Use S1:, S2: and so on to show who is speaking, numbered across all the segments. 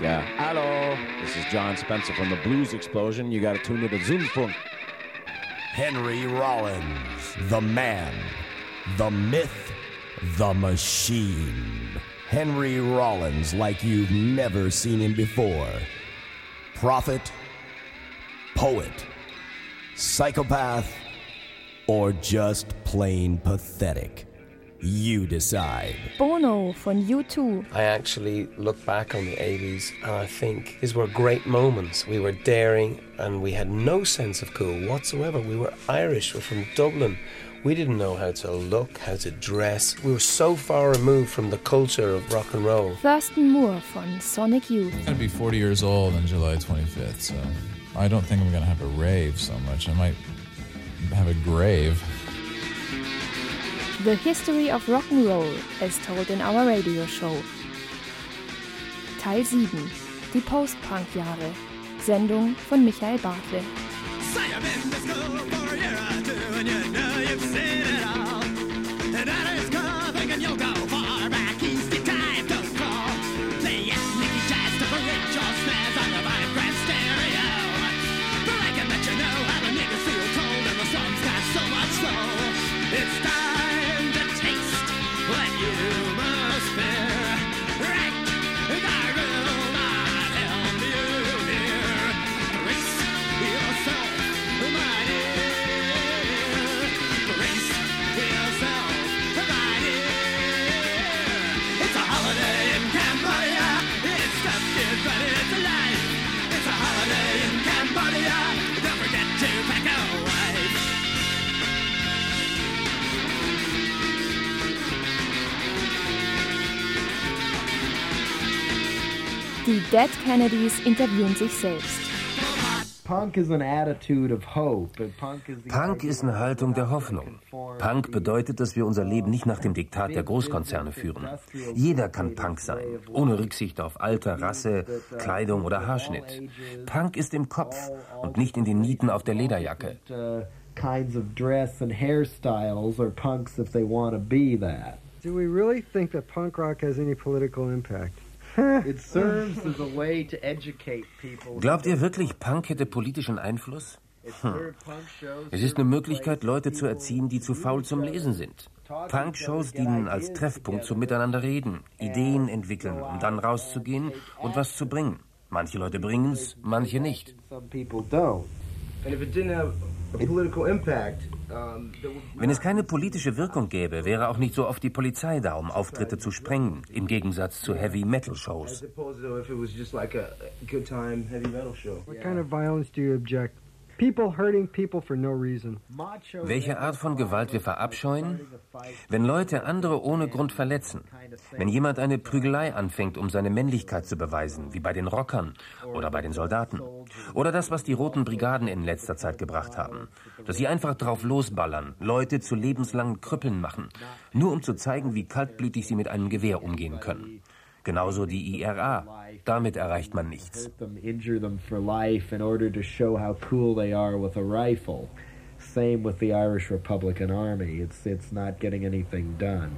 S1: Yeah. Hello. This is Jon Spencer from the Blues Explosion. You got to tune into Zündfunk.
S2: Henry Rollins, the man, the myth, the machine. Henry Rollins, like you've never seen him before. Prophet, poet, psychopath, or just plain pathetic. You decide.
S3: Bono von U2.
S4: I actually look back on the 80s and I think these were great moments. We were daring and we had no sense of cool whatsoever. We were Irish, we're from Dublin. We didn't know how to look, how to dress. We were so far removed from the culture of rock and roll.
S3: Thurston Moore from Sonic Youth.
S5: I'm going to be 40 years old on July 25th, so I don't think I'm going to have a rave so much. I might have a grave.
S3: The history of rock and roll as told in our radio show. Teil 7. Die Post-Punk-Jahre. Sendung von Michael Bartle. Die Dead Kennedys interviewen sich selbst.
S6: Punk ist eine Haltung der Hoffnung. Punk bedeutet, dass wir unser Leben nicht nach dem Diktat der Großkonzerne führen. Jeder kann Punk sein, ohne Rücksicht auf Alter, Rasse, Kleidung oder Haarschnitt. Punk ist im Kopf und nicht in den Nieten auf der Lederjacke.
S7: kinds of dress and hairstyles are punks if they want to be that.
S8: Do we really think that punk rock has any political impact?
S6: Glaubt ihr wirklich, Punk hätte politischen Einfluss? Hm. Es ist eine Möglichkeit, Leute zu erziehen, die zu faul zum Lesen sind. Punk-Shows dienen als Treffpunkt zum Miteinanderreden, Ideen entwickeln, um dann rauszugehen und was zu bringen. Manche Leute bringen's, manche nicht. Wenn es keine politische Wirkung gäbe, wäre auch nicht so oft die Polizei da, um Auftritte zu sprengen, im Gegensatz zu Heavy-Metal-Shows.
S8: What kind of violence do you object? People hurting people for no reason.
S6: Welche Art von Gewalt wir verabscheuen? Wenn Leute andere ohne Grund verletzen. Wenn jemand eine Prügelei anfängt, um seine Männlichkeit zu beweisen, wie bei den Rockern oder bei den Soldaten. Oder das, was die Roten Brigaden in letzter Zeit gebracht haben. Dass sie einfach drauf losballern, Leute zu lebenslangen Krüppeln machen. Nur um zu zeigen, wie kaltblütig sie mit einem Gewehr umgehen können. Genauso die IRA. Damit erreicht man nichts.
S7: Same with the Irish Republican Army. It's it's not getting anything done.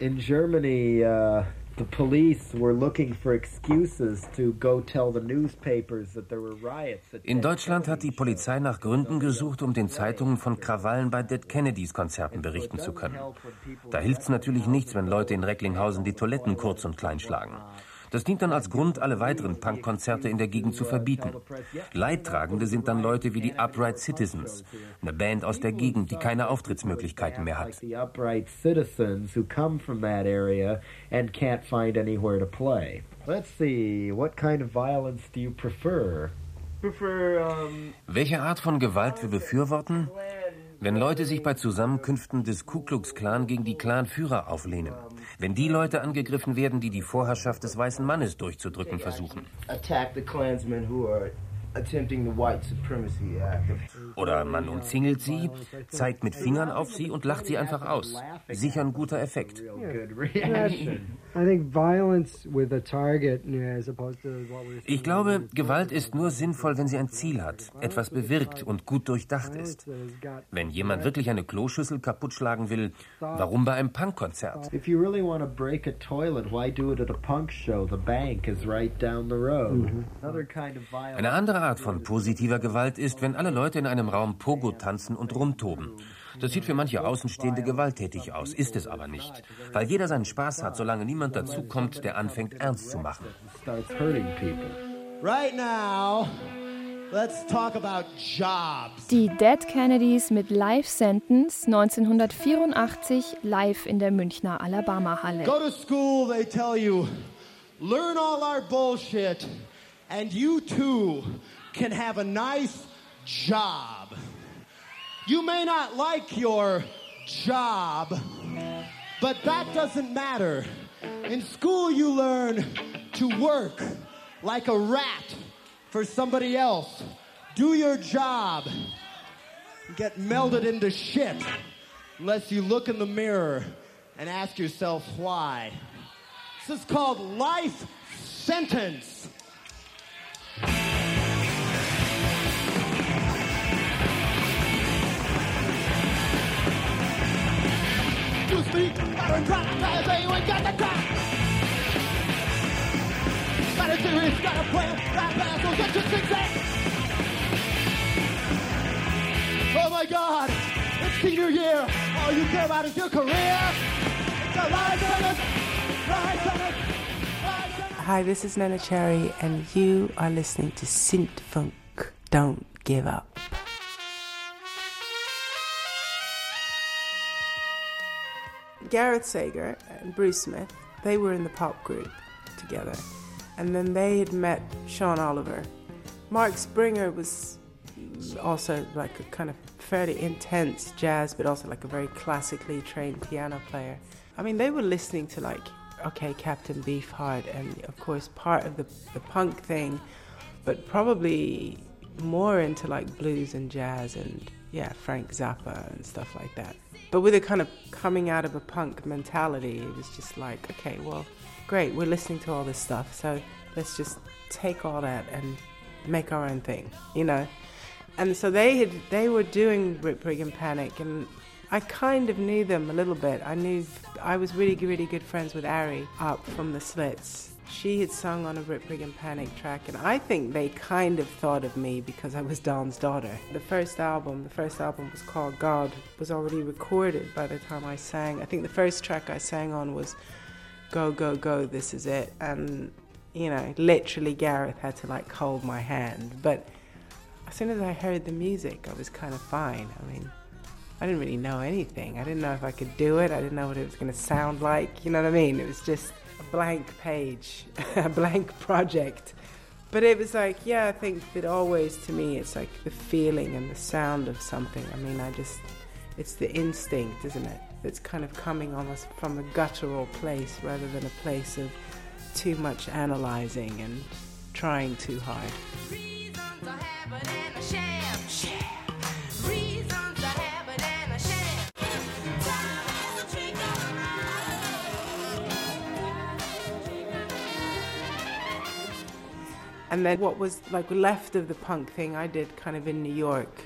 S7: In Germany, uh, the police were looking for excuses to go tell the newspapers that there were riots.
S6: In Deutschland hat die Polizei nach Gründen gesucht, um den Zeitungen von Krawallen bei Dead Kennedys Konzerten berichten zu können. Da hilft's natürlich nichts, wenn Leute in Recklinghausen die Toiletten kurz und klein schlagen. Das dient dann als Grund, alle weiteren Punkkonzerte in der Gegend zu verbieten. Leidtragende sind dann Leute wie die Upright Citizens, eine Band aus der Gegend, die keine Auftrittsmöglichkeiten mehr hat.
S7: The upright citizens who come from that area and can't find anywhere to play. Let's see, what kind of violence do you prefer?
S6: Welche Art von Gewalt wir befürworten? Wenn Leute sich bei Zusammenkünften des Ku Klux Klan gegen die Clanführer auflehnen. Wenn die Leute angegriffen werden, die die Vorherrschaft des weißen Mannes durchzudrücken versuchen. Oder man umzingelt sie, zeigt mit Fingern auf sie und lacht sie einfach aus. Sicher ein guter Effekt. Ich glaube, Gewalt ist nur sinnvoll, wenn sie ein Ziel hat, etwas bewirkt und gut durchdacht ist. Wenn jemand wirklich eine Kloschüssel kaputtschlagen will, warum bei einem Punkkonzert?
S7: If you really want to break a toilet, why do it at a punk show? The bank is right down the road.
S8: Mhm.
S7: Another kind of violence.
S6: Eine andere Art von positiver Gewalt ist, wenn alle Leute in einem Raum Pogo tanzen und rumtoben. Das sieht für manche Außenstehende gewalttätig aus, ist es aber nicht. Weil jeder seinen Spaß hat, solange niemand dazukommt, der anfängt, ernst zu machen.
S9: Right now, let's talk about jobs.
S10: Die Dead Kennedys mit Live Sentence 1984 live in der Münchner Alabama-Halle.
S9: Go to school, they tell you, learn all our bullshit, and you too can have a nice job. You may not like your job, but that doesn't matter. In school, you learn to work like a rat for somebody else. Do your job. Get melded into shit unless you look in the mirror and ask yourself why. This is called life sentence. You speak, better better say you ain't got the. Got a serious, got a plan, a plan, so get your success. Oh my God, it's senior year. All you care about is your career. It's a life sentence, life sentence.
S11: Hi, this is Neneh Cherry, and you are listening to Zündfunk. Don't give up. Gareth Sager and Bruce Smith, they were in the pop group together. And then they had met Sean Oliver. Mark Springer was also like a kind of fairly intense jazz, but also like a very classically trained piano player. I mean, they were listening to like, okay, Captain Beefheart, and of course, part of the, the punk thing, but probably more into like blues and jazz and yeah, Frank Zappa and stuff like that. But with a kind of coming out of a punk mentality, it was just like, okay, well, great, we're listening to all this stuff, so let's just take all that and make our own thing, you know. And so they had they were doing Rip Rig and Panic, and I kind of knew them a little bit. I knew I was really really good friends with Ari Up from the Slits. She had sung on a Rip Rig and Panic track, and I think they kind of thought of me because I was Don's daughter. The first album, the first album was called God, was already recorded by the time I sang. I think the first track I sang on was Go Go Go, This Is It, and you know, literally Gareth had to like hold my hand, but as soon as I heard the music, I was kind of fine. I mean, I didn't really know anything. I didn't know if I could do it. I didn't know what it was going to sound like. You know what I mean? It was just blank page, a blank project. But it was like, yeah, I think that always to me, it's like the feeling and the sound of something. I mean, I just, it's the instinct, isn't it? That's kind of coming almost from a guttural place rather than a place of too much analyzing and trying too hard. And then what was like left of the punk thing, I did kind of in New York,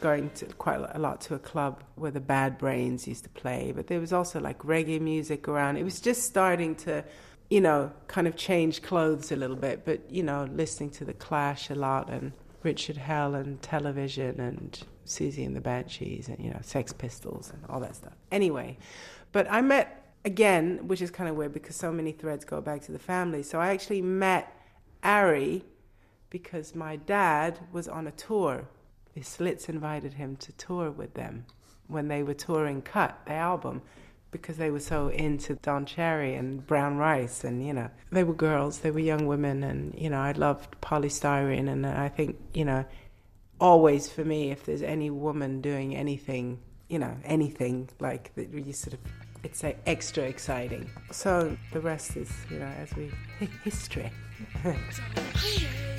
S11: going to quite a lot to a club where the Bad Brains used to play. But there was also like reggae music around. It was just starting to, you know, kind of change clothes a little bit. But you know, listening to the Clash a lot and Richard Hell and Television and Siouxsie and the Banshees and you know Sex Pistols and all that stuff. Anyway, but I met again, which is kind of weird because so many threads go back to the family. So I actually met Ari because my dad was on a tour. The Slits invited him to tour with them when they were touring Cut, the album, because they were so into Don Cherry and Brown Rice. And, you know, they were girls, they were young women. And, you know, I loved Poly Styrene. And I think, you know, always for me, if there's any woman doing anything, you know, anything like that, you sort of it's uh, extra exciting. So the rest is, you know, as we history. じ。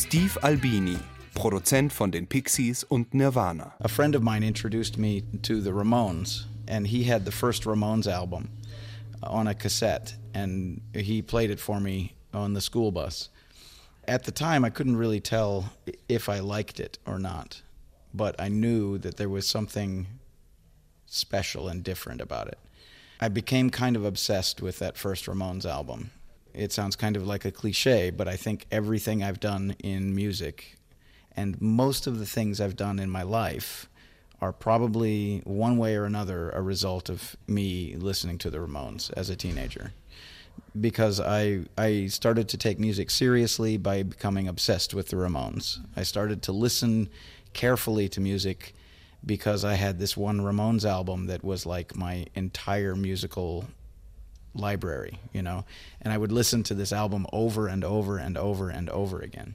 S12: Steve Albini, Produzent von den Pixies und Nirvana.
S13: A friend of mine introduced me to the Ramones, and he had the first Ramones album on a cassette, and he played it for me on the school bus. At the time, I couldn't really tell if I liked it or not, but I knew that there was something special and different about it. I became kind of obsessed with that first Ramones album. It sounds kind of like a cliche, but I think everything I've done in music and most of the things I've done in my life are probably one way or another a result of me listening to the Ramones as a teenager. Because I I started to take music seriously by becoming obsessed with the Ramones. I started to listen carefully to music because I had this one Ramones album that was like my entire musical library, you know. And I would listen to this album over and over and over and over again.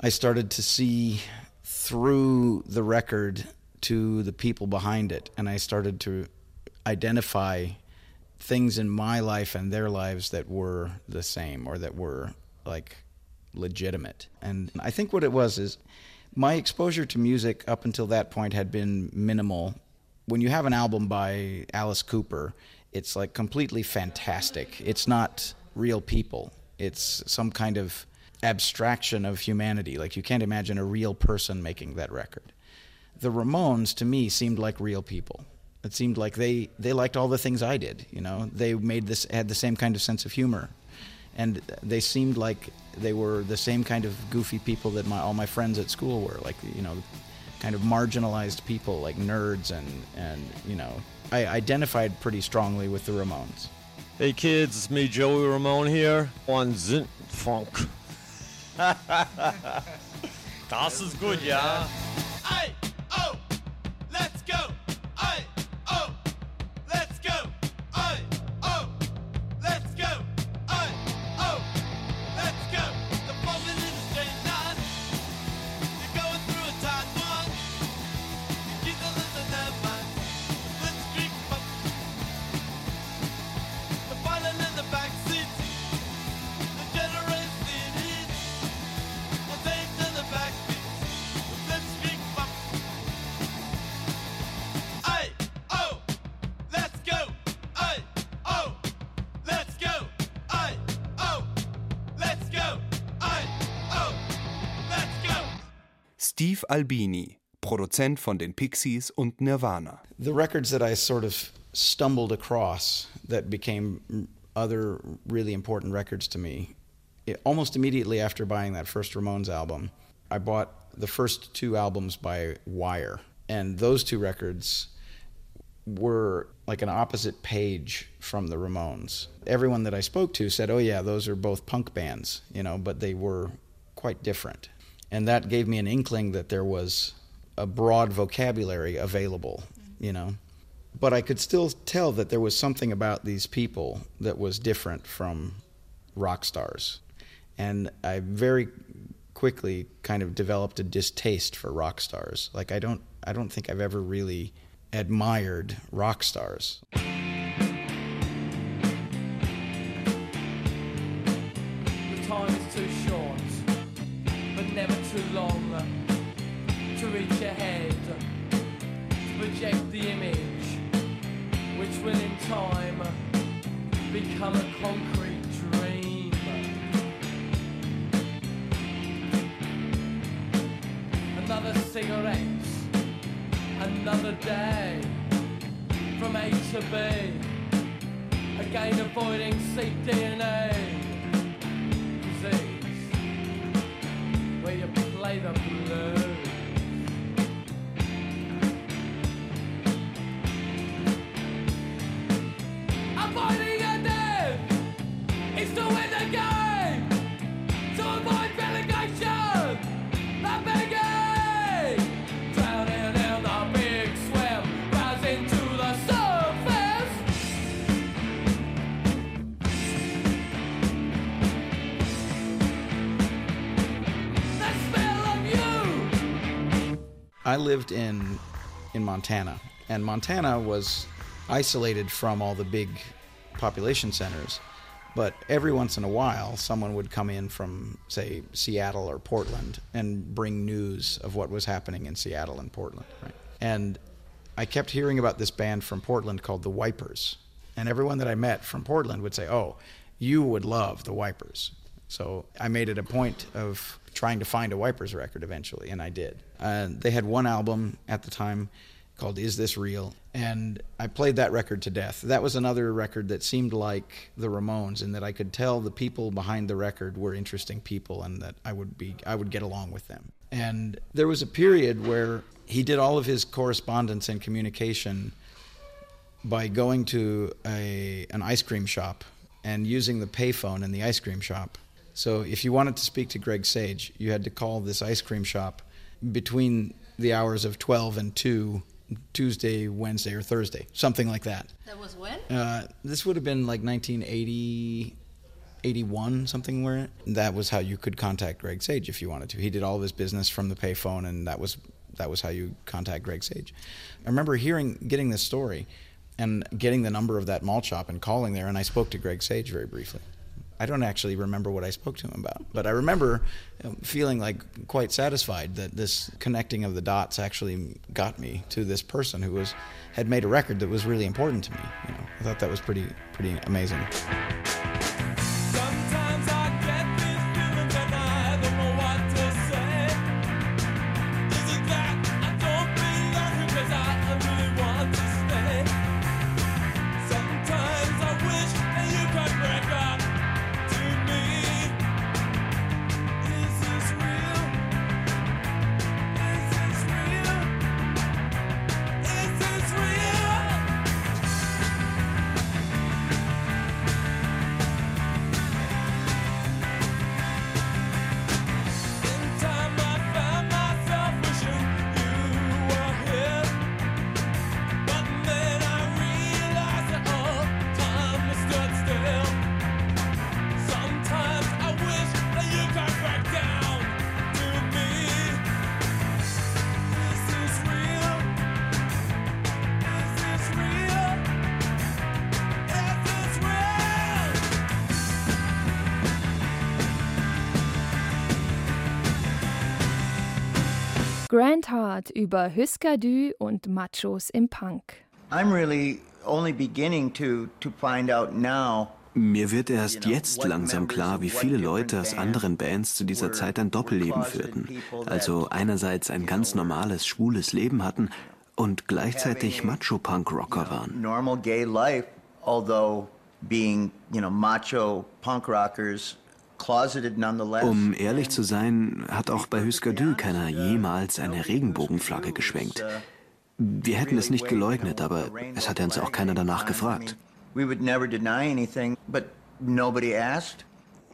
S13: I started to see through the record to the people behind it, and I started to identify things in my life and their lives that were the same or that were like legitimate. And I think what it was is my exposure to music up until that point had been minimal. When you have an album by Alice Cooper, it's like completely fantastic. It's not real people. It's some kind of abstraction of humanity. Like you can't imagine a real person making that record. The Ramones to me seemed like real people. It seemed like they they liked all the things I did. You know, they made this had the same kind of sense of humor, and they seemed like they were the same kind of goofy people that my all my friends at school were. Like you know, kind of marginalized people, like nerds, and and you know, I identified pretty strongly with the Ramones.
S14: Hey kids, it's me, Joey Ramone here on Zint Funk. das ist gut, ja.
S15: Hey, oh,
S12: Albini, Produzent von den Pixies und Nirvana.
S13: the records that I sort of stumbled across that became other really important records to me, it, almost immediately after buying that first Ramones album, I bought the first two albums by Wire. And those two records were like an opposite page from the Ramones. Everyone that I spoke to said, "Oh yeah, those are both punk bands," you know, but they were quite different. And that gave me an inkling that there was a broad vocabulary available, you know. But I could still tell that there was something about these people that was different from rock stars. And I very quickly kind of developed a distaste for rock stars. Like I don't I don't think I've ever really admired rock stars.
S16: Time become a concrete dream. Another cigarette, another day, from A to B, again avoiding CDNA disease where you play the blues.
S13: I lived in in Montana, and Montana was isolated from all the big population centers, But every once in a while, someone would come in from, say, Seattle or Portland and bring news of what was happening in Seattle and Portland. Right? And I kept hearing about this band from Portland called the Wipers. And everyone that I met from Portland would say, Oh, you would love the Wipers. So I made it a point of trying to find a Wipers record eventually, and I did. Uh, they had one album at the time called Is This Real? And I played that record to death. That was another record that seemed like the Ramones in that I could tell the people behind the record were interesting people and that I would be I would get along with them. And there was a period where he did all of his correspondence and communication by going to a an ice cream shop and using the payphone in the ice cream shop. So if you wanted to speak to Greg Sage, you had to call this ice cream shop between the hours of 12 and 2 Tuesday, Wednesday, or Thursday, something like that.
S17: That was when?
S13: Uh, this would have been like 1980, 81, something where that was how you could contact Greg Sage if you wanted to. He did all of his business from the payphone, and that was that was how you contact Greg Sage. I remember hearing, getting this story, and getting the number of that malt shop and calling there, and I spoke to Greg Sage very briefly. I don't actually remember what I spoke to him about, but I remember um, feeling like quite satisfied that this connecting of the dots actually got me to this person who was had made a record that was really important to me. You know, I thought that was pretty pretty amazing.
S10: Über Husker Du und Machos im Punk.
S18: I'm really only beginning to, to find out now
S19: Mir wird erst jetzt langsam klar, wie viele Leute aus anderen Bands zu dieser Zeit ein Doppelleben führten. Also einerseits ein ganz normales, schwules Leben hatten und gleichzeitig Macho-Punk-Rocker waren.
S18: normal gay life, although being, you know, macho punk rockers.
S19: Um ehrlich zu sein, hat auch bei Husker Du keiner jemals eine Regenbogenflagge geschwenkt. Wir hätten es nicht geleugnet, aber es hat uns auch keiner danach gefragt.
S18: We would never deny anything, but nobody asked.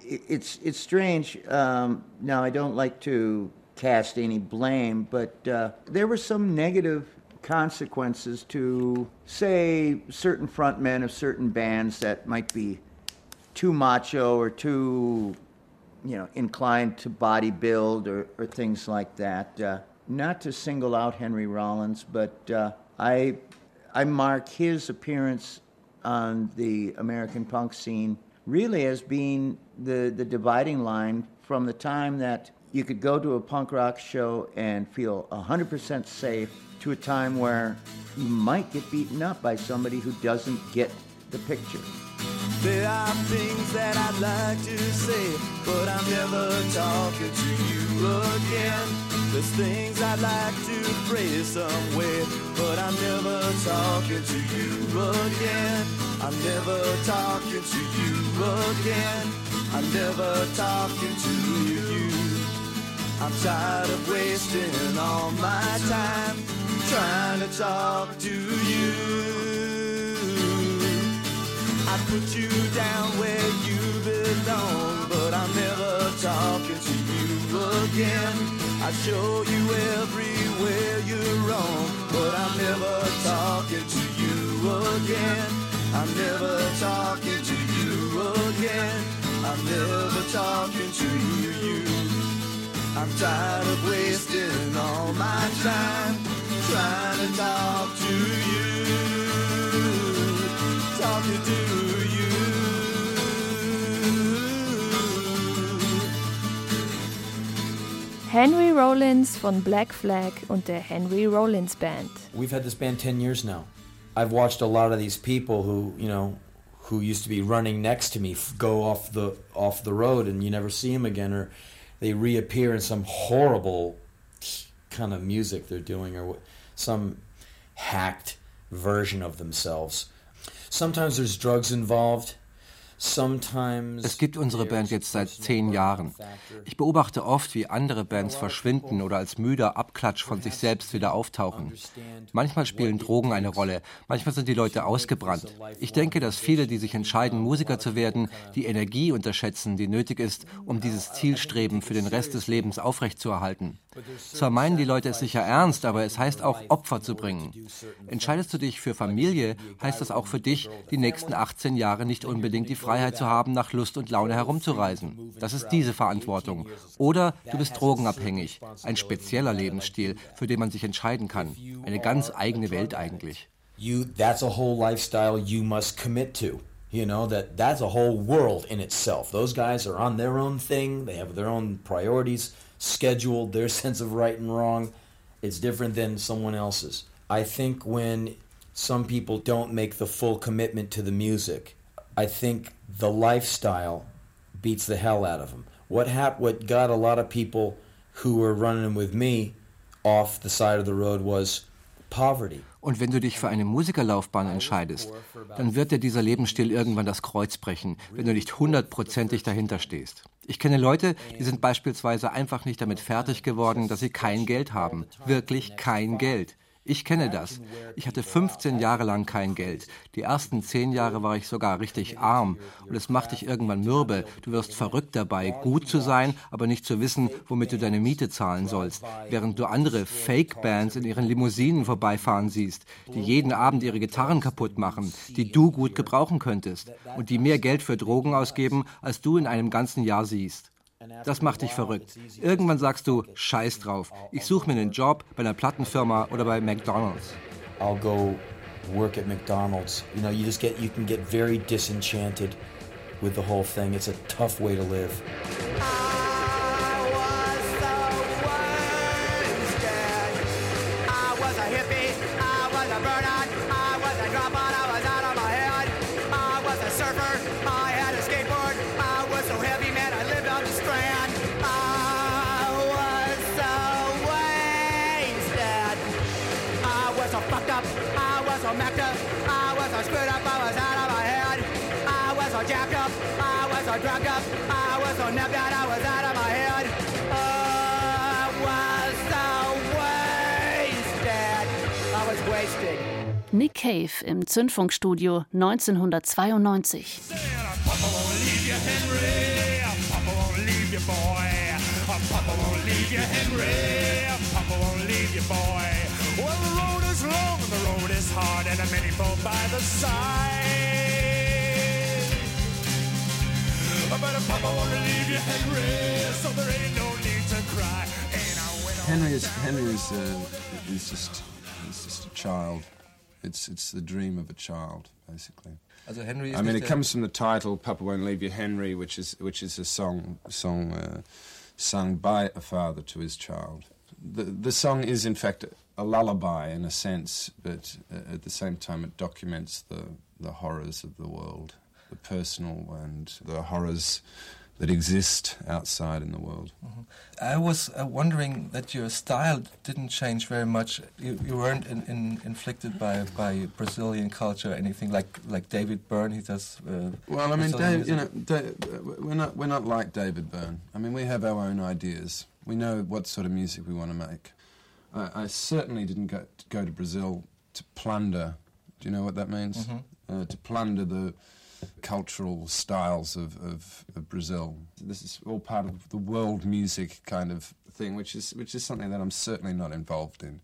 S18: It's it's strange. Um, now I don't like to cast any blame, but uh, there were some negative consequences to, say, certain frontmen of certain bands that might be too macho or too, you know, inclined to bodybuild or, or things like that. Uh, not to single out Henry Rollins, but uh, I, I mark his appearance on the American punk scene really as being the, the dividing line from the time that you could go to a punk rock show and feel 100% safe to a time where you might get beaten up by somebody who doesn't get the picture.
S15: There are things that I'd like to say, but I'm never talking to you again. There's things I'd like to phrase somewhere, but I'm never talking to you again. I'm never talking to you again. I'm never talking to you. I'm tired of wasting all my time trying to talk to you. I put you down where you belong, but I'm never talking to you again. I show you everywhere you're wrong, but I'm never talking to you again. I'm never talking to you again. I'm never talking to you. I'm tired of wasting all my time trying to talk to you talking to you.
S10: Henry Rollins von Black Flag und der Henry Rollins Band.
S17: We've had this band 10 years now. I've watched a lot of these people who, you know, who used to be running next to me go off the off the road and you never see them again or they reappear in some horrible kind of music they're doing or some hacked version of themselves. Sometimes there's drugs involved.
S20: Es gibt unsere Band jetzt seit zehn Jahren. Ich beobachte oft, wie andere Bands verschwinden oder als müder Abklatsch von sich selbst wieder auftauchen. Manchmal spielen Drogen eine Rolle, manchmal sind die Leute ausgebrannt. Ich denke, dass viele, die sich entscheiden, Musiker zu werden, die Energie unterschätzen, die nötig ist, um dieses Zielstreben für den Rest des Lebens aufrechtzuerhalten. Zwar meinen die Leute es sicher ernst, aber es heißt auch, Opfer zu bringen. Entscheidest du dich für Familie, heißt das auch für dich, die nächsten 18 Jahre nicht unbedingt die Freiheit zu haben, nach Lust und Laune herumzureisen. Das ist diese Verantwortung. Oder du bist drogenabhängig. Ein spezieller Lebensstil, für den man sich entscheiden kann. Eine ganz eigene Welt eigentlich.
S17: you that's a whole lifestyle you must commit to you know that that's a whole world in itself those guys are on their own thing they have their own priorities scheduled their sense of right and wrong it's different than someone else's i think when some people don't make the full commitment to the music i think the lifestyle beats the hell out of them what hap- what got a lot of people who were running with me off the side of the road was poverty
S20: Und wenn du dich für eine Musikerlaufbahn entscheidest, dann wird dir dieser Lebensstil irgendwann das Kreuz brechen, wenn du nicht hundertprozentig dahinter stehst. Ich kenne Leute, die sind beispielsweise einfach nicht damit fertig geworden, dass sie kein Geld haben. Wirklich kein Geld. Ich kenne das. Ich hatte 15 Jahre lang kein Geld. Die ersten 10 Jahre war ich sogar richtig arm. Und es macht dich irgendwann mürbe. Du wirst verrückt dabei, gut zu sein, aber nicht zu wissen, womit du deine Miete zahlen sollst. Während du andere Fake-Bands in ihren Limousinen vorbeifahren siehst, die jeden Abend ihre Gitarren kaputt machen, die du gut gebrauchen könntest und die mehr Geld für Drogen ausgeben, als du in einem ganzen Jahr siehst. Das macht dich verrückt. Irgendwann sagst du, scheiß drauf. Ich suche mir einen Job bei einer Plattenfirma oder bei McDonald's.
S17: I'll go work at McDonald's. You know, you just get you can get very disenchanted with the whole thing. It's a tough way to live.
S15: So drugged up, I was so napped out, I was out of my head. I was so wasted. I was wasted.
S21: Nick Cave im Zündfunkstudio 1992.
S15: Papa won't leave you, Henry. Papa won't leave you, boy. Papa won't leave you, Henry. Papa won't leave you, boy. Well, the road is long and the road is hard, and many fall by the side. But Papa won't leave you, Henry, so there ain't no need to cry. Ain't I when
S22: Henry is Henry is uh, is just is just a child. It's it's the dream of a child, basically.
S20: Also Henry ist
S22: I mean, it
S20: der-
S22: comes from the title "Papa Won't Leave You, Henry," which is which is a song song uh, sung by a father to his child. The the song is in fact a lullaby in a sense, but uh, at the same time it documents the the horrors of the world, the personal and the horrors that exist outside in the world.
S20: I was uh, wondering that your style didn't change very much. You, you weren't in, in, inflicted by by Brazilian culture or anything like like David Byrne. He does. Uh,
S22: Well, I mean, Dave, you know,
S20: music.
S22: Da- we're not we're not like David Byrne. I mean, we have our own ideas. We know what sort of music we want to make. I, I certainly didn't go go to Brazil to plunder. Do you know what that means?
S20: Mhm.
S22: Uh, to plunder the cultural styles of, of, of Brazil. This is all part of the world music kind of thing, which is which is something that I'm certainly not involved in.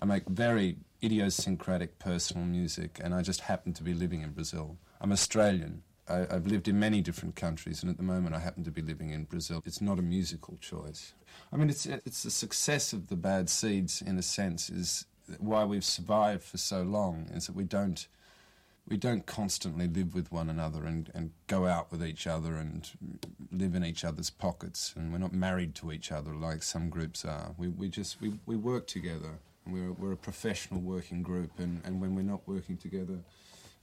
S22: I make very idiosyncratic personal music, and I just happen to be living in Brazil. I'm Australian. I, I've lived in many different countries, and at the moment, I happen to be living in Brazil. It's not a musical choice. I mean, it's it's the success of the Bad Seeds, in a sense, is why we've survived for so long. Is that we don't we don't constantly live with one another and, and go out with each other and live in each other's pockets and we're not married to each other like some groups are. We, we just we, we work together and we're, we're a professional working group and, and when we're not working together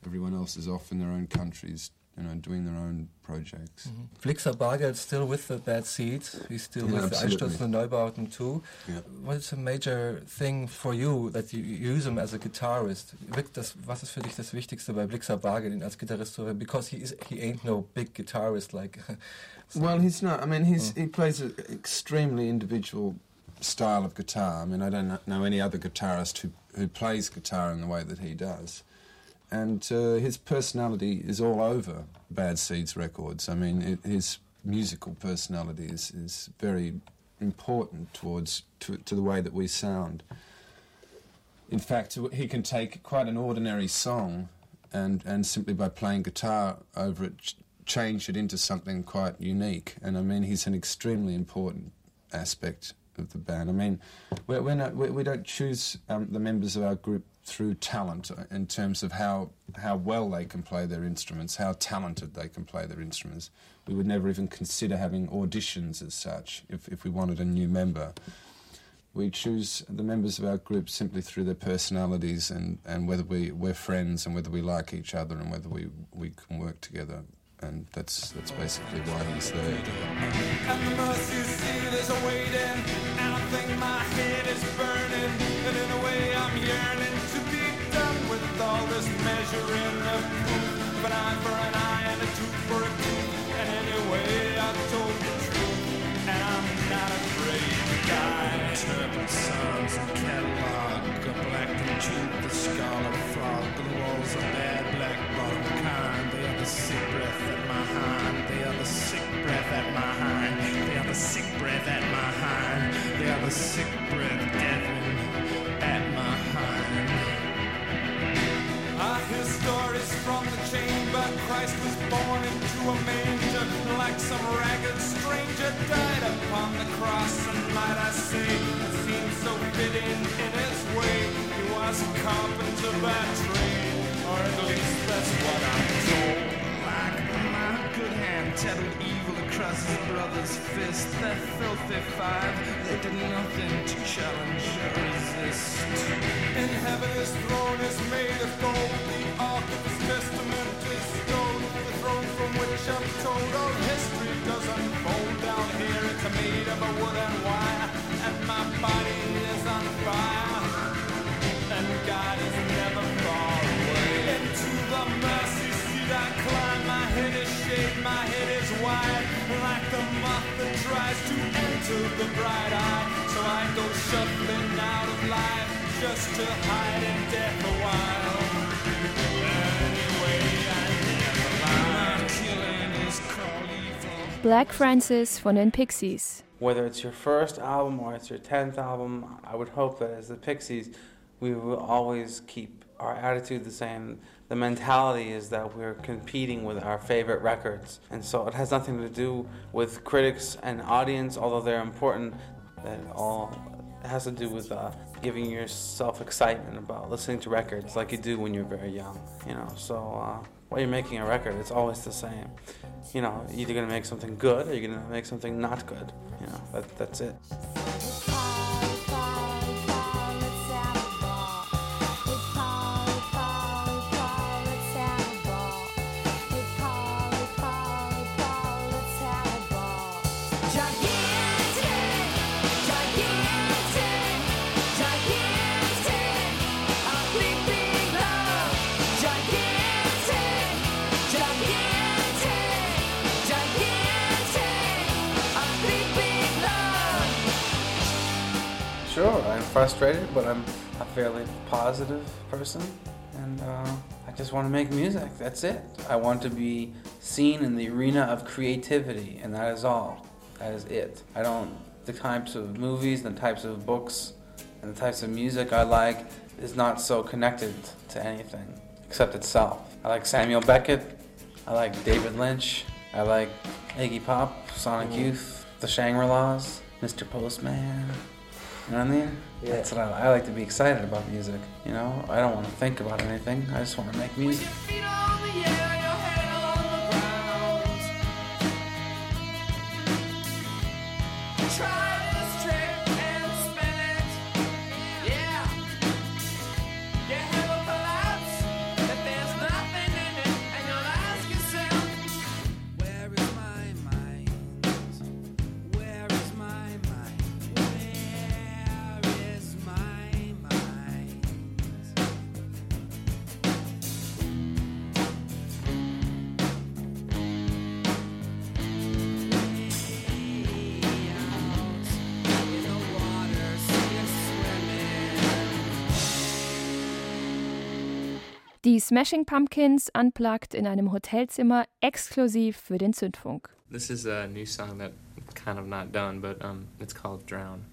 S22: everyone else is off in their own countries you know, doing their own projects.
S23: Mm-hmm. Blixa Bargeld still with the Bad Seeds. He's still
S22: Yeah,
S23: with the
S22: absolutely.
S23: Einstürzende Neubauten too.
S22: Yeah.
S23: What is a major thing for you that you use him as a guitarist? Vic, das, was ist für dich das Wichtigste bei Blixa Bargeld, ihn als Gitarrist zu hören? Because he, is, he ain't no big guitarist like...
S22: Well, he's not. I mean, he's mm. he plays an extremely individual style of guitar. I mean, I don't know any other guitarist who who plays guitar in the way that he does. And uh, his personality is all over Bad Seeds records. I mean, it, his musical personality is, is very important towards to, to the way that we sound. In fact, he can take quite an ordinary song and, and simply by playing guitar over it, ch- change it into something quite unique. And I mean, he's an extremely important aspect of the band. I mean, we're, we're not, we, we don't choose um, the members of our group through talent uh, in terms of how, how well they can play their instruments, how talented they can play their instruments. We would never even consider having auditions as such if, if we wanted a new member. We choose the members of our group simply through their personalities and, and whether we, we're friends and whether we like each other and whether we, we can work together. And that's, that's basically why he's there.
S24: Turbid sons catalog, a black tooth, the scarlet frog, the walls are bad, black bottom kind. They are the sick breath at my hind. They are the sick breath at my hind. They are the sick breath at my hind. They are the sick breath Devin at my hind.
S15: Ah, I hear stories from the chamber. Christ was born into a manger, like some ragged stranger died upon the cross. And might I say, fitting in its way. He was a carpenter by trade, or at least that's what I'm told.
S24: Like my good hand tattled evil across his brother's fist. That filthy five, they did nothing to challenge or resist.
S15: In heaven his throne is made of gold. The ark of his testament is stone. The throne from which I'm told all history does unfold. Down here it's made of a and wire. And my body is wide. Like the moth that tries to enter the bright eye. So I go shuffling out of life just to hide in death a while. Anyway, I never lie.
S24: My killing is called evil.
S10: Black Francis von den Pixies.
S25: Whether it's your first album or it's your 10th album, I would hope that as the Pixies, we will always keep our attitude the same. The mentality is that we're competing with our favorite records. And so it has nothing to do with critics and audience, although they're important. That all it has to do with uh, giving yourself excitement about listening to records like you do when you're very young. You know, so uh, while you're making a record, it's always the same. You know, either gonna make something good or you're gonna make something not good. You know, that, that's it. Sure, I'm frustrated, but I'm a fairly positive person, and uh, I just want to make music. That's it. I want to be seen in the arena of creativity, and that is all. That is it. I don't. The types of movies, the types of books, and the types of music I like is not so connected to anything except itself. I like Samuel Beckett. I like David Lynch. I like Iggy Pop, Sonic Youth, The Shangri-Las, Mr. Postman.
S14: You know what I mean? Yeah. That's what I, I like to be excited about music. You know, I don't want to think about anything. I just want to make music.
S10: Die Smashing Pumpkins unplugged in einem Hotelzimmer exklusiv für den Zündfunk.
S26: This is a new song that kind of not done, but um, it's called Drown.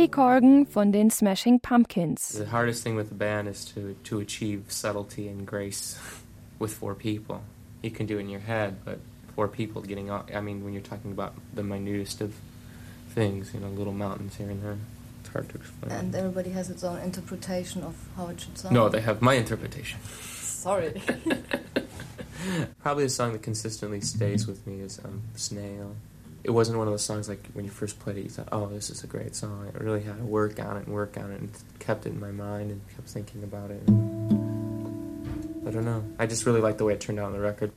S10: Billy Corgan von den Smashing Pumpkins.
S27: The hardest thing with the band is to, to achieve subtlety and grace with four people. You can do it in your head, but four people getting off. I mean, when you're talking about the minutest of things, you know, little mountains here and there, it's hard to explain.
S28: And everybody has its own interpretation of how it should sound.
S27: no, they have my interpretation.
S28: Sorry.
S27: Probably the song that consistently stays with me is um, Snail. It wasn't one of those songs like when you first played it, you thought, oh, this is a great song. I really had to work on it and work on it and kept it in my mind and kept thinking about it. I don't know. I just really like the way it turned out on the record.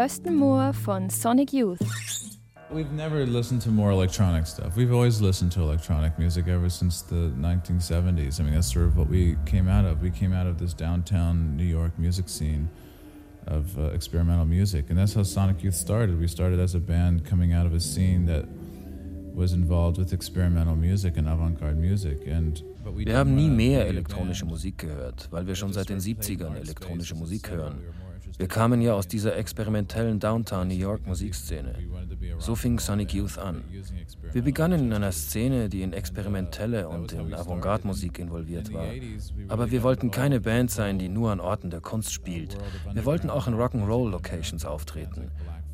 S10: Thurston Moore von Sonic Youth.
S5: We've never listened to more electronic stuff. We've always listened to electronic music ever since the 1970s. I mean, that's sort of what we came out of. We came out of this downtown New York music scene of uh, experimental music, and that's how Sonic Youth started. We started as a band coming out of a scene that was involved with experimental music and avant-garde music. And
S29: Wir haben nie mehr elektronische Musik gehört, weil wir schon seit den 70ern elektronische Musik hören. Wir kamen ja aus dieser experimentellen Downtown New York Musikszene. So fing Sonic Youth an. Wir begannen in einer Szene, die in experimentelle und in Avantgarde-Musik involviert war. Aber wir wollten keine Band sein, die nur an Orten der Kunst spielt. Wir wollten auch in Rock'n'Roll-Locations auftreten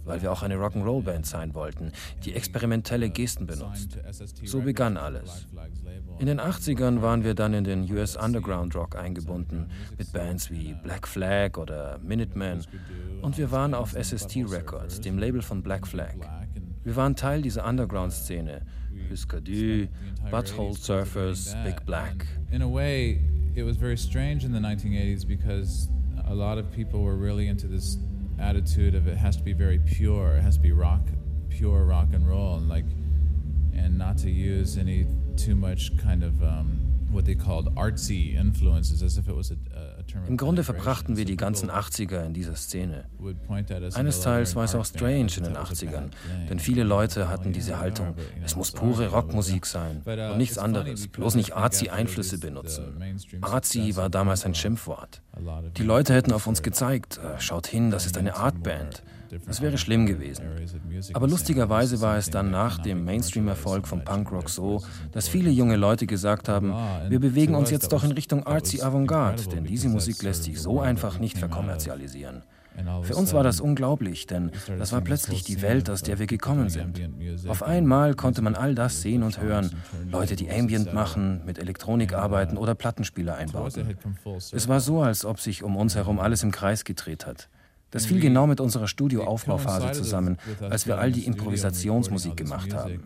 S29: weil wir auch eine Rock'n'Roll-Band sein wollten, die experimentelle Gesten benutzt. So begann alles. In den 80ern waren wir dann in den US Underground Rock eingebunden, mit Bands wie Black Flag oder Minutemen. Und wir waren auf SST Records, dem Label von Black Flag. Wir waren Teil dieser Underground-Szene. Huskadu, Butthole Surfers, Big Black.
S5: In a way, it was very strange in the 1980s because a lot of people were really into this attitude of it has to be very pure. It has to be rock, pure rock and roll, and like, and not to use any too much kind of um, what they called artsy influences, as if it was a, a term.
S29: Im Grunde verbrachten wir die ganzen 80er in dieser Szene. Eines Teils war es auch strange in den 80ern, denn viele Leute hatten diese Haltung, es muss pure Rockmusik sein und nichts anderes, bloß nicht Artsy-Einflüsse benutzen. Artsy war damals ein Schimpfwort. Die Leute hätten auf uns gezeigt, äh, schaut hin, das ist eine Artband. Das wäre schlimm gewesen. Aber lustigerweise war es dann nach dem Mainstream-Erfolg von Punkrock so, dass viele junge Leute gesagt haben, wir bewegen uns jetzt doch in Richtung Artsy Avantgarde, denn diese Musik lässt sich so einfach nicht verkommerzialisieren. Für uns war das unglaublich, denn das war plötzlich die Welt, aus der wir gekommen sind. Auf einmal konnte man all das sehen und hören. Leute, die Ambient machen, mit Elektronik arbeiten oder Plattenspieler einbauten. Es war so, als ob sich um uns herum alles im Kreis gedreht hat. Das fiel genau mit unserer Studioaufbauphase zusammen, als wir all die Improvisationsmusik gemacht haben.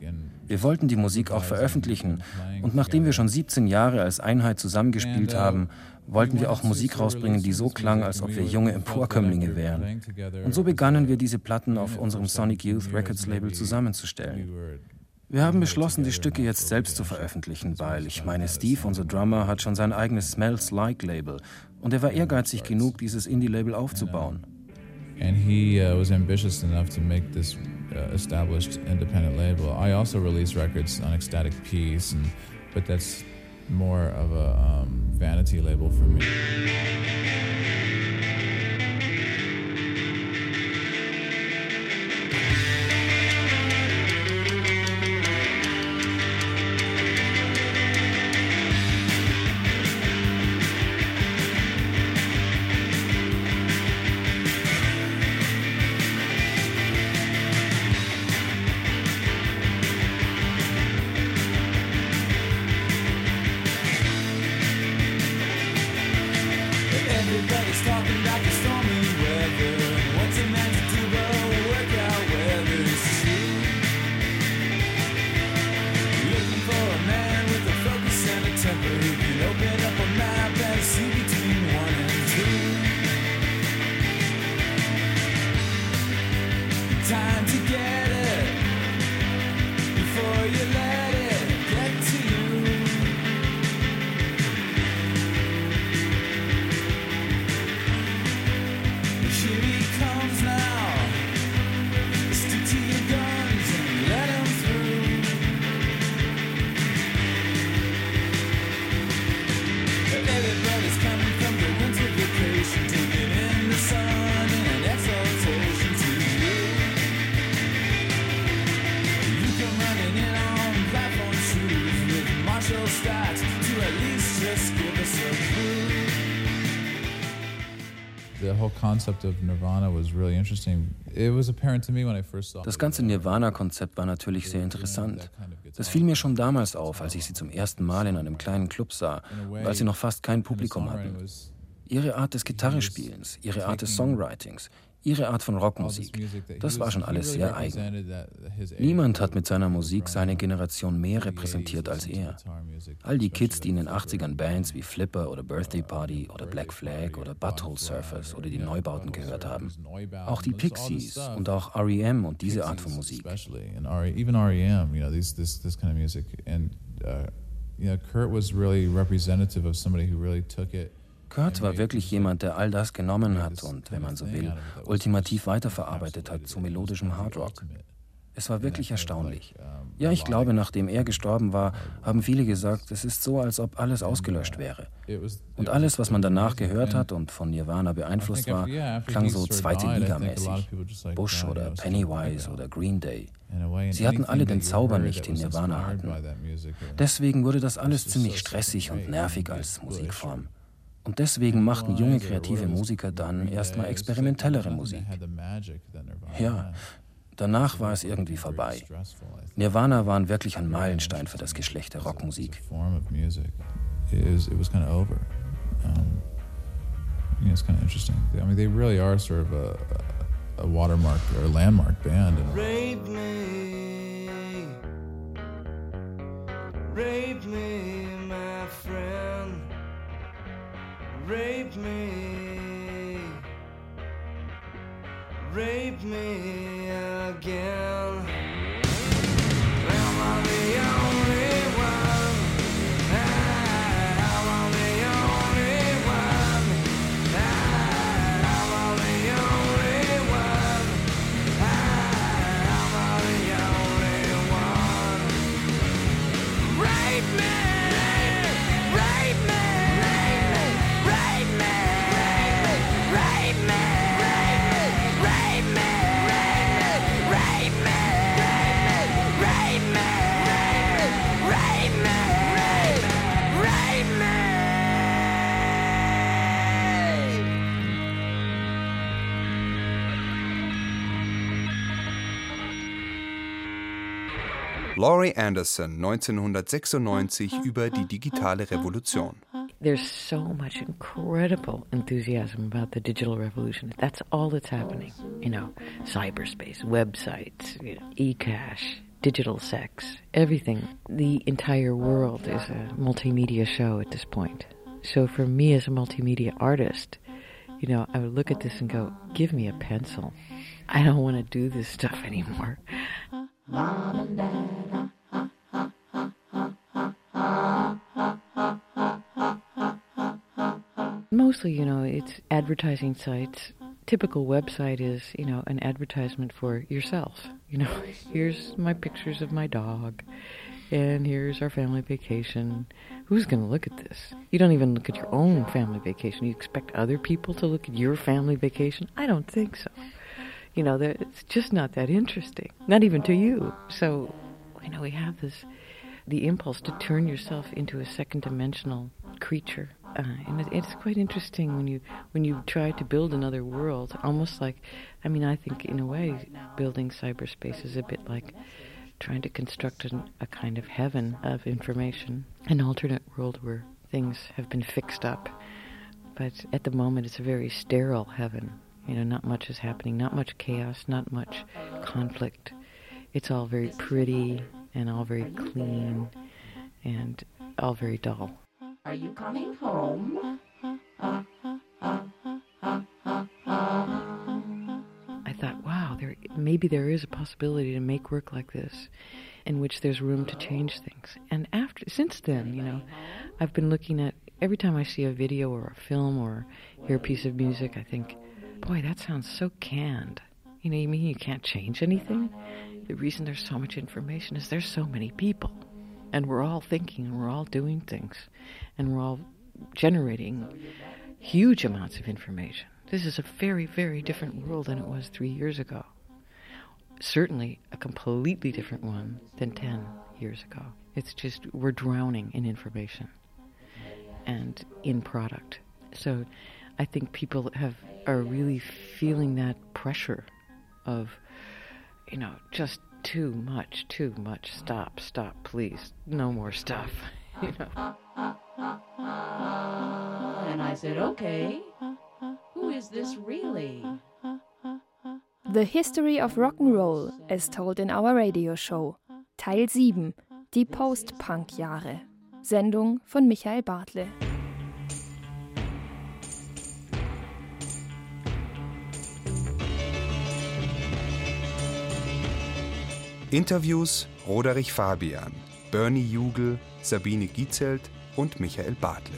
S29: Wir wollten die Musik auch veröffentlichen und nachdem wir schon 17 Jahre als Einheit zusammengespielt haben, wollten wir auch Musik rausbringen, die so klang, als ob wir junge Emporkömmlinge wären. Und so begannen wir diese Platten auf unserem Sonic Youth Records Label zusammenzustellen. Wir haben beschlossen, die Stücke jetzt selbst zu veröffentlichen, weil ich meine, Steve, unser Drummer, hat schon sein eigenes Smells Like Label und er war ehrgeizig genug, dieses Indie-Label aufzubauen.
S5: And he uh, was ambitious enough to make this uh, established independent label. I also release records on Ecstatic Peace, and but that's more of a um, vanity label for me.
S29: Das ganze Nirvana-Konzept war natürlich sehr interessant. Das fiel mir schon damals auf, als ich sie zum ersten Mal in einem kleinen Club sah, weil sie noch fast kein Publikum hatten. ihre Art des Gitarrespielens, ihre Art des Songwritings, ihre Art von Rockmusik. Das war schon alles sehr eigen. Niemand hat mit seiner Musik seine Generation mehr repräsentiert als er. All die Kids, die in den 80ern Bands wie Flipper oder Birthday Party oder Black Flag oder Butthole Surfers oder die Neubauten gehört haben. Auch die Pixies und auch R.E.M. und diese Art von Musik.
S5: Uh, know, Kurt was really representative of somebody who really took it
S29: Kurt war wirklich jemand, der all das genommen hat und, wenn man so will, ultimativ weiterverarbeitet hat zu melodischem Hardrock. Es war wirklich erstaunlich. Ja, ich glaube, nachdem er gestorben war, haben viele gesagt, es ist so, als ob alles ausgelöscht wäre. Und alles, was man danach gehört hat und von Nirvana beeinflusst war, klang so zweite Liga-mäßig. Bush oder Pennywise oder Green Day. Sie hatten alle den Zauber nicht, den Nirvana hatten. Deswegen wurde das alles ziemlich stressig und nervig als Musikform. Und deswegen machten junge kreative Musiker dann erstmal experimentellere Musik. Ja, danach war es irgendwie vorbei. Nirvana waren wirklich ein Meilenstein für das Geschlecht der Rockmusik.
S5: Yeah, it's kind of interesting. I mean, they really are sort of a, a watermark or a landmark band.
S24: Rape me, rape me, my friend. Rape me, rape me again.
S12: Laurie Anderson 1996 über die digitale Revolution.
S30: There's so much incredible enthusiasm about the digital revolution. That's all that's happening. You know, cyberspace, websites, you know, e-cash, digital sex, everything. The entire world is a multimedia show at this point. So for me as a multimedia artist, you know, I would look at this and go, give me a pencil. I don't want to do this stuff anymore. Mostly, you know, it's advertising sites. Typical website is, you know, an advertisement for yourself. You know, here's my pictures of my dog, and here's our family vacation. Who's going to look at this? You don't even look at your own family vacation. You expect other people to look at your family vacation? I don't think so. You know, it's just not that interesting. Not even to you. So, you know, we have this the impulse to turn yourself into a second dimensional creature. Uh, and it, it's quite interesting when you when you try to build another world, almost like, I mean, I think in a way, building cyberspace is a bit like trying to construct an, a kind of heaven of information, an alternate world where things have been fixed up. But at the moment, it's a very sterile heaven. You know, not much is happening, not much chaos, not much conflict. It's all very pretty and all very clean and all very dull.
S31: Are you coming home?
S30: I thought, wow, there maybe there is a possibility to make work like this in which there's room to change things. And after since then, you know, I've been looking at every time I see a video or a film or hear a piece of music, I think, boy, that sounds so canned. You know, you mean you can't change anything? The reason there's so much information is there's so many people. And we're all thinking and we're all doing things. And we're all generating huge amounts of information. This is a very, very different world than it was three years ago. Certainly a completely different one than 10 years ago. It's just, we're drowning in information and in product. So I think people have are really feeling that pressure of, you know, just too much, too much. Stop, stop, please. No more stuff. You know.
S31: And I said, okay. Who is this really?
S10: The History of Rock and Roll, as told in our radio show. Teil 7, die Post-Punk-Jahre. Sendung von Michael Bartle.
S12: Interviews Roderich Fabian, Bernie Jugel, Sabine Gietzelt und Michael Bartle.